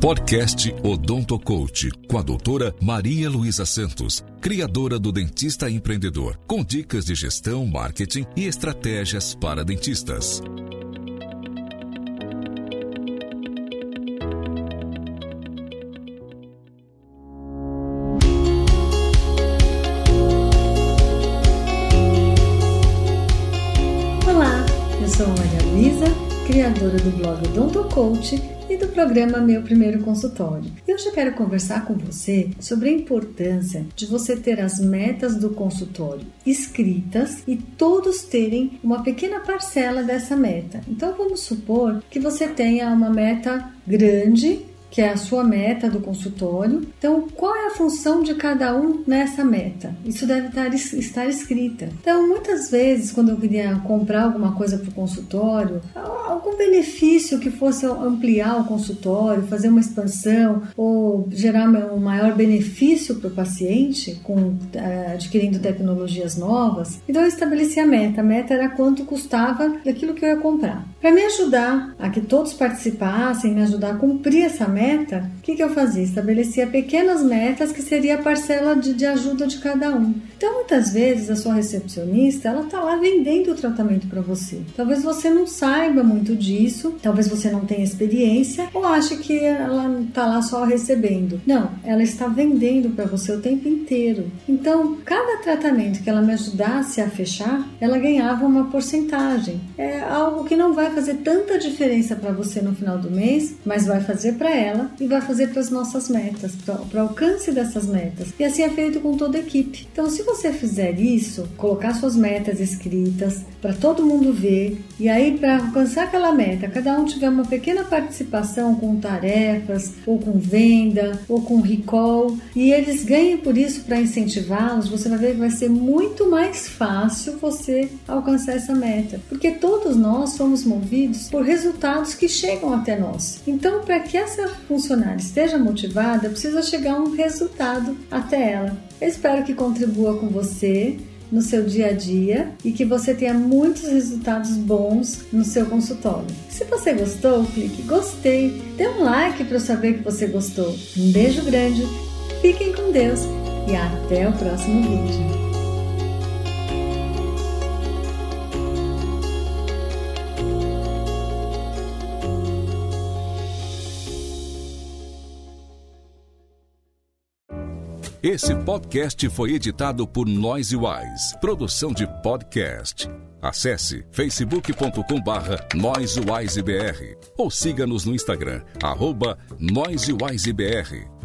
Podcast Odonto Coach, com a doutora Maria Luísa Santos, criadora do Dentista Empreendedor, com dicas de gestão, marketing e estratégias para dentistas. Olá, eu sou Maria Luísa, criadora do blog Odonto Coach programa Meu Primeiro Consultório. E hoje eu quero conversar com você sobre a importância de você ter as metas do consultório escritas e todos terem uma pequena parcela dessa meta. Então vamos supor que você tenha uma meta grande que é a sua meta do consultório. Então, qual é a função de cada um nessa meta? Isso deve estar, estar escrita. Então, muitas vezes, quando eu queria comprar alguma coisa para o consultório, algum benefício que fosse ampliar o consultório, fazer uma expansão ou gerar um maior benefício para o paciente, com, é, adquirindo tecnologias novas, então eu estabeleci a meta. A meta era quanto custava aquilo que eu ia comprar. Para me ajudar a que todos participassem, me ajudar a cumprir essa meta, meta, o que, que eu fazia? Estabelecia pequenas metas que seria a parcela de, de ajuda de cada um. Então, muitas vezes, a sua recepcionista, ela está lá vendendo o tratamento para você. Talvez você não saiba muito disso, talvez você não tenha experiência ou ache que ela está lá só recebendo. Não, ela está vendendo para você o tempo inteiro. Então, cada tratamento que ela me ajudasse a fechar, ela ganhava uma porcentagem. É algo que não vai fazer tanta diferença para você no final do mês, mas vai fazer para ela ela e vai fazer para as nossas metas, para o alcance dessas metas. E assim é feito com toda a equipe. Então, se você fizer isso, colocar suas metas escritas para todo mundo ver, e aí para alcançar aquela meta, cada um tiver uma pequena participação com tarefas, ou com venda, ou com recall, e eles ganhem por isso para incentivá-los, você vai ver que vai ser muito mais fácil você alcançar essa meta, porque todos nós somos movidos por resultados que chegam até nós. Então, para que essa funcionária esteja motivada, precisa chegar um resultado até ela. Eu espero que contribua com você no seu dia a dia e que você tenha muitos resultados bons no seu consultório. Se você gostou, clique gostei, dê um like para eu saber que você gostou. Um beijo grande, fiquem com Deus e até o próximo vídeo. Esse podcast foi editado por Noise Wise, produção de podcast. Acesse facebook.com barra ou siga-nos no Instagram, arroba NoiseWiseBR.